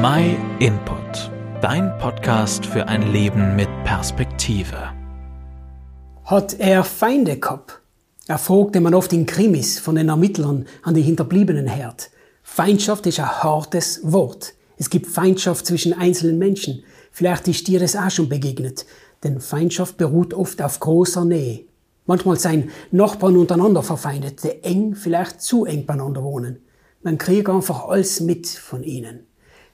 My Input, dein Podcast für ein Leben mit Perspektive. Hat er Feinde gehabt? Erfragte man oft in Krimis von den Ermittlern an die Hinterbliebenen herd. Feindschaft ist ein hartes Wort. Es gibt Feindschaft zwischen einzelnen Menschen. Vielleicht ist dir das auch schon begegnet. Denn Feindschaft beruht oft auf großer Nähe. Manchmal seien Nachbarn untereinander verfeindet, die eng, vielleicht zu eng beieinander wohnen. Man kriegt einfach alles mit von ihnen.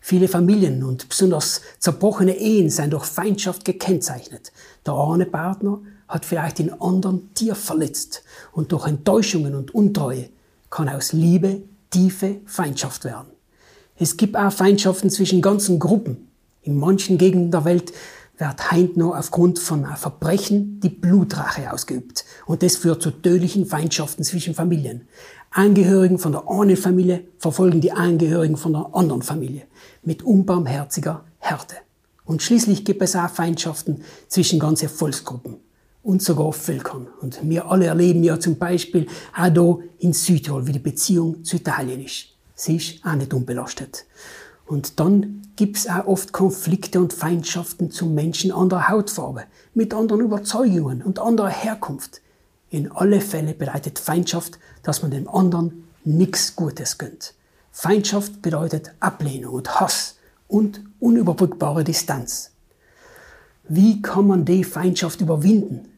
Viele Familien und besonders zerbrochene Ehen sind durch Feindschaft gekennzeichnet. Der eine Partner hat vielleicht den anderen tief verletzt und durch Enttäuschungen und Untreue kann aus Liebe tiefe Feindschaft werden. Es gibt auch Feindschaften zwischen ganzen Gruppen. In manchen Gegenden der Welt wird heint aufgrund von einem Verbrechen die Blutrache ausgeübt. Und das führt zu tödlichen Feindschaften zwischen Familien. Angehörigen von der einen Familie verfolgen die Angehörigen von der anderen Familie mit unbarmherziger Härte. Und schließlich gibt es auch Feindschaften zwischen ganzen Volksgruppen und sogar Völkern. Und wir alle erleben ja zum Beispiel auch hier in Südtirol, wie die Beziehung zu Italien ist. Sie ist auch nicht unbelastet. Und dann gibt's auch oft Konflikte und Feindschaften zu Menschen anderer Hautfarbe, mit anderen Überzeugungen und anderer Herkunft. In alle Fälle bedeutet Feindschaft, dass man dem anderen nichts Gutes gönnt. Feindschaft bedeutet Ablehnung und Hass und unüberbrückbare Distanz. Wie kann man die Feindschaft überwinden?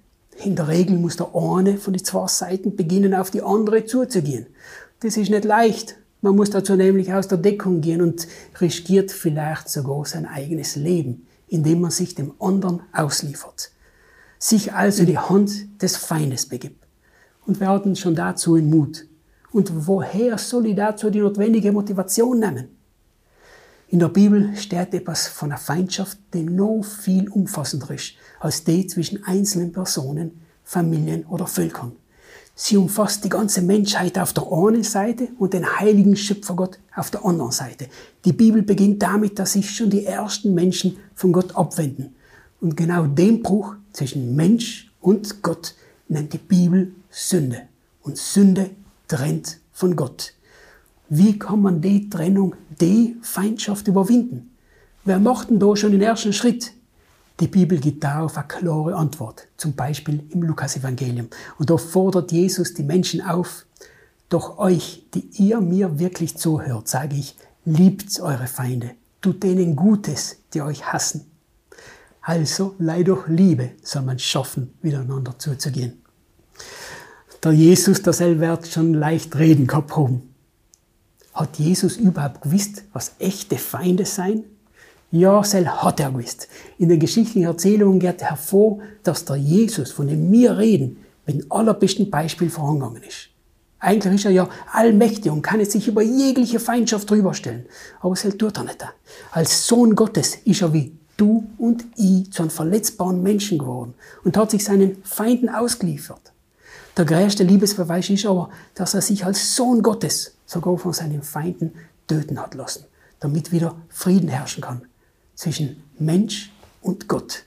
In der Regel muss der eine von den zwei Seiten beginnen, auf die andere zuzugehen. Das ist nicht leicht, man muss dazu nämlich aus der Deckung gehen und riskiert vielleicht sogar sein eigenes Leben, indem man sich dem anderen ausliefert. Sich also die Hand des Feindes begibt. Und wir hatten schon dazu den Mut. Und woher soll ich dazu die notwendige Motivation nehmen? In der Bibel steht etwas von einer Feindschaft, die noch viel umfassender ist als die zwischen einzelnen Personen, Familien oder Völkern. Sie umfasst die ganze Menschheit auf der einen Seite und den heiligen Schöpfergott auf der anderen Seite. Die Bibel beginnt damit, dass sich schon die ersten Menschen von Gott abwenden. Und genau den Bruch zwischen Mensch und Gott nennt die Bibel Sünde. Und Sünde trennt von Gott. Wie kann man die Trennung, die Feindschaft überwinden? Wer macht denn da schon den ersten Schritt? Die Bibel gibt darauf eine klare Antwort, zum Beispiel im Lukasevangelium. Und da fordert Jesus die Menschen auf, doch euch, die ihr mir wirklich zuhört, sage ich, liebt eure Feinde, tut denen Gutes, die euch hassen. Also, leid durch Liebe soll man schaffen, miteinander zuzugehen. Der Jesus, der selber wird schon leicht reden gehabt haben. Hat Jesus überhaupt gewusst, was echte Feinde sein? Ja, sel hat er gewusst. In der geschichtlichen Erzählung geht hervor, dass der Jesus, von dem wir reden, mit dem allerbesten Beispiel vorangegangen ist. Eigentlich ist er ja allmächtig und kann sich über jegliche Feindschaft drüberstellen. Aber sel tut er nicht. Als Sohn Gottes ist er wie du und ich zu einem verletzbaren Menschen geworden und hat sich seinen Feinden ausgeliefert. Der größte Liebesbeweis ist aber, dass er sich als Sohn Gottes sogar von seinen Feinden töten hat lassen, damit wieder Frieden herrschen kann zwischen Mensch und Gott.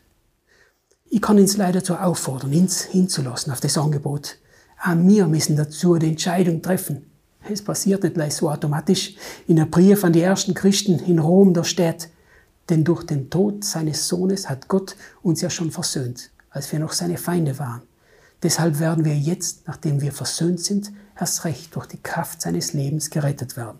Ich kann uns leider dazu auffordern, uns hinzulassen auf das Angebot. Auch wir müssen dazu die Entscheidung treffen. Es passiert nicht gleich so automatisch. In einem Brief an die ersten Christen in Rom, da steht, denn durch den Tod seines Sohnes hat Gott uns ja schon versöhnt, als wir noch seine Feinde waren. Deshalb werden wir jetzt, nachdem wir versöhnt sind, erst recht durch die Kraft seines Lebens gerettet werden.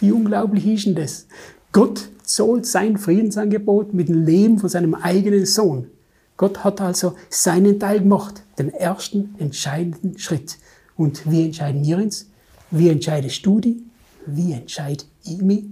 Wie unglaublich ist denn das? Gott zahlt sein Friedensangebot mit dem Leben von seinem eigenen Sohn. Gott hat also seinen Teil gemacht, den ersten entscheidenden Schritt. Und wie entscheiden wir uns? Wie entscheidest du dich? Wie entscheide ich mich?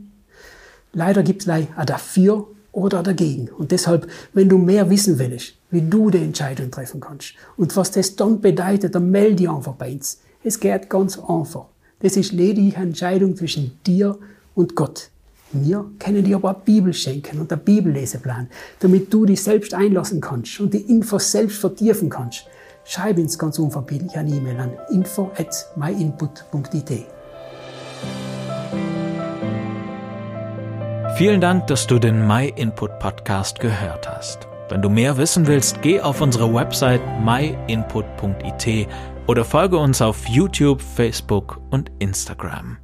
Leider gibt es leider dafür oder dagegen. Und deshalb, wenn du mehr wissen willst, wie du die Entscheidung treffen kannst und was das dann bedeutet, dann melde dich einfach bei uns. Es geht ganz einfach. Das ist lediglich eine Entscheidung zwischen dir und Gott. Wir können dir aber eine Bibel schenken und einen Bibelleseplan, damit du dich selbst einlassen kannst und die Infos selbst vertiefen kannst. Schreib uns ganz unverbindlich eine E-Mail an info at myinput.it. Vielen Dank, dass du den MyInput Podcast gehört hast. Wenn du mehr wissen willst, geh auf unsere Website myinput.it oder folge uns auf YouTube, Facebook und Instagram.